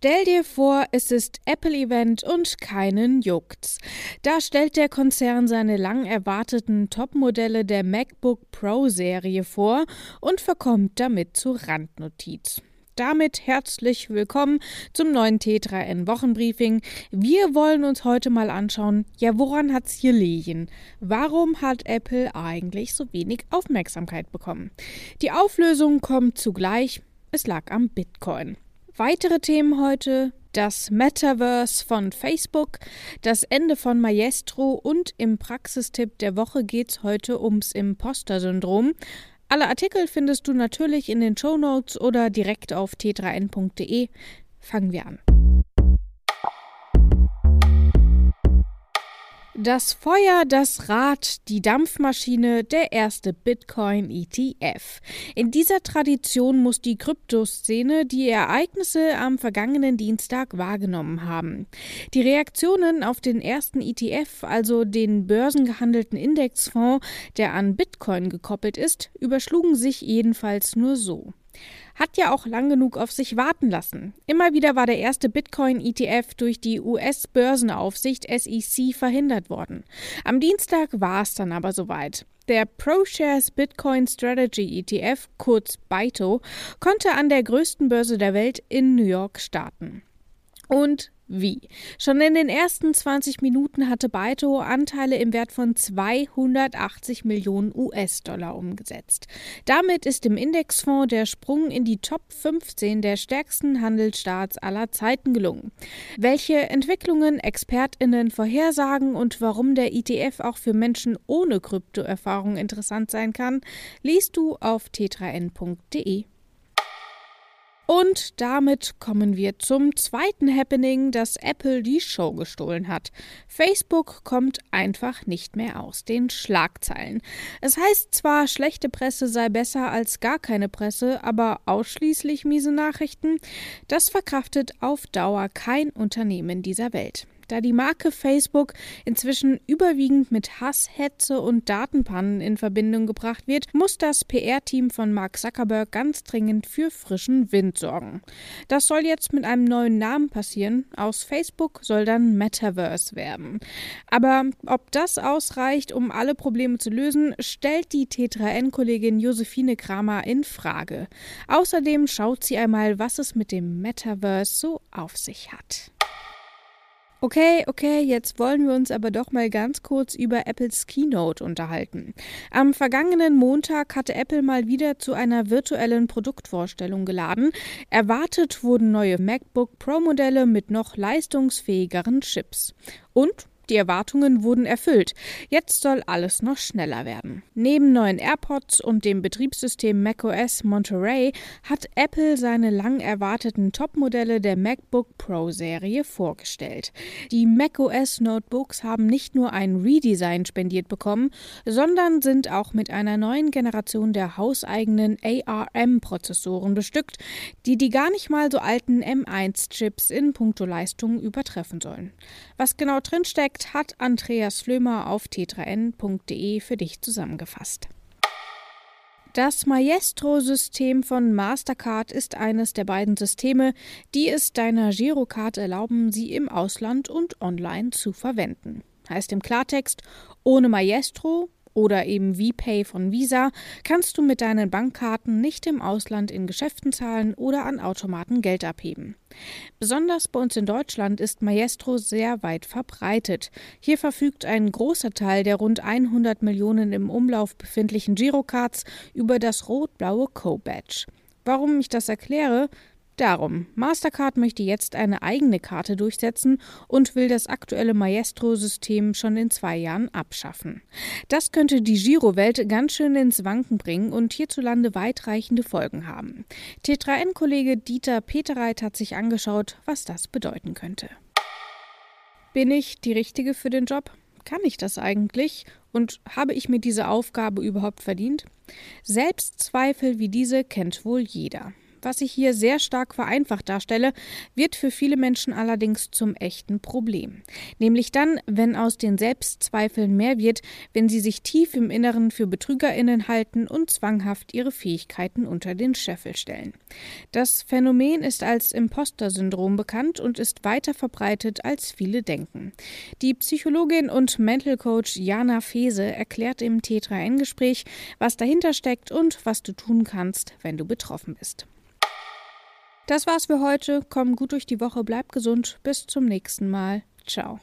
Stell dir vor, es ist Apple-Event und keinen juckt's. Da stellt der Konzern seine lang erwarteten Topmodelle der MacBook Pro-Serie vor und verkommt damit zu Randnotiz. Damit herzlich willkommen zum neuen T3N Wochenbriefing. Wir wollen uns heute mal anschauen, ja, woran hat's hier liegen? Warum hat Apple eigentlich so wenig Aufmerksamkeit bekommen? Die Auflösung kommt zugleich. Es lag am Bitcoin. Weitere Themen heute: das Metaverse von Facebook, das Ende von Maestro und im Praxistipp der Woche geht's heute ums Imposter-Syndrom. Alle Artikel findest du natürlich in den Show Notes oder direkt auf t3n.de. Fangen wir an. Das Feuer, das Rad, die Dampfmaschine, der erste Bitcoin-ETF. In dieser Tradition muss die Kryptoszene die Ereignisse am vergangenen Dienstag wahrgenommen haben. Die Reaktionen auf den ersten ETF, also den börsengehandelten Indexfonds, der an Bitcoin gekoppelt ist, überschlugen sich jedenfalls nur so hat ja auch lang genug auf sich warten lassen. Immer wieder war der erste Bitcoin-ETF durch die US-Börsenaufsicht SEC verhindert worden. Am Dienstag war es dann aber soweit. Der ProShares Bitcoin Strategy ETF, kurz BITO, konnte an der größten Börse der Welt in New York starten. Und wie? Schon in den ersten 20 Minuten hatte Baito Anteile im Wert von 280 Millionen US-Dollar umgesetzt. Damit ist im Indexfonds der Sprung in die Top 15 der stärksten Handelsstarts aller Zeiten gelungen. Welche Entwicklungen ExpertInnen vorhersagen und warum der ETF auch für Menschen ohne Kryptoerfahrung interessant sein kann, liest du auf t3n.de. Und damit kommen wir zum zweiten Happening, dass Apple die Show gestohlen hat. Facebook kommt einfach nicht mehr aus den Schlagzeilen. Es heißt zwar, schlechte Presse sei besser als gar keine Presse, aber ausschließlich miese Nachrichten, das verkraftet auf Dauer kein Unternehmen dieser Welt. Da die Marke Facebook inzwischen überwiegend mit Hass, Hetze und Datenpannen in Verbindung gebracht wird, muss das PR-Team von Mark Zuckerberg ganz dringend für frischen Wind sorgen. Das soll jetzt mit einem neuen Namen passieren. Aus Facebook soll dann Metaverse werden. Aber ob das ausreicht, um alle Probleme zu lösen, stellt die T3N-Kollegin Josephine Kramer in Frage. Außerdem schaut sie einmal, was es mit dem Metaverse so auf sich hat. Okay, okay, jetzt wollen wir uns aber doch mal ganz kurz über Apples Keynote unterhalten. Am vergangenen Montag hatte Apple mal wieder zu einer virtuellen Produktvorstellung geladen. Erwartet wurden neue MacBook Pro Modelle mit noch leistungsfähigeren Chips. Und die Erwartungen wurden erfüllt. Jetzt soll alles noch schneller werden. Neben neuen AirPods und dem Betriebssystem macOS Monterey hat Apple seine lang erwarteten Topmodelle der MacBook Pro Serie vorgestellt. Die macOS Notebooks haben nicht nur ein Redesign spendiert bekommen, sondern sind auch mit einer neuen Generation der hauseigenen ARM-Prozessoren bestückt, die die gar nicht mal so alten M1-Chips in puncto Leistung übertreffen sollen. Was genau drinsteckt, Projekt hat Andreas Flömer auf t3n.de für dich zusammengefasst. Das Maestro-System von Mastercard ist eines der beiden Systeme, die es deiner Girocard erlauben, sie im Ausland und online zu verwenden. Heißt im Klartext, ohne Maestro oder eben VPay von Visa kannst du mit deinen Bankkarten nicht im Ausland in Geschäften zahlen oder an Automaten Geld abheben. Besonders bei uns in Deutschland ist Maestro sehr weit verbreitet. Hier verfügt ein großer Teil der rund 100 Millionen im Umlauf befindlichen Girocards über das rot-blaue Co-Badge. Warum ich das erkläre? Darum, Mastercard möchte jetzt eine eigene Karte durchsetzen und will das aktuelle Maestro-System schon in zwei Jahren abschaffen. Das könnte die Girowelt ganz schön ins Wanken bringen und hierzulande weitreichende Folgen haben. T3N-Kollege Dieter Peterreit hat sich angeschaut, was das bedeuten könnte. Bin ich die Richtige für den Job? Kann ich das eigentlich? Und habe ich mir diese Aufgabe überhaupt verdient? Selbstzweifel wie diese kennt wohl jeder. Was ich hier sehr stark vereinfacht darstelle, wird für viele Menschen allerdings zum echten Problem. Nämlich dann, wenn aus den Selbstzweifeln mehr wird, wenn sie sich tief im Inneren für BetrügerInnen halten und zwanghaft ihre Fähigkeiten unter den Scheffel stellen. Das Phänomen ist als Imposter-Syndrom bekannt und ist weiter verbreitet, als viele denken. Die Psychologin und Mental Coach Jana Fese erklärt im T3N-Gespräch, was dahinter steckt und was du tun kannst, wenn du betroffen bist. Das war's für heute. Komm gut durch die Woche, bleib gesund. Bis zum nächsten Mal. Ciao.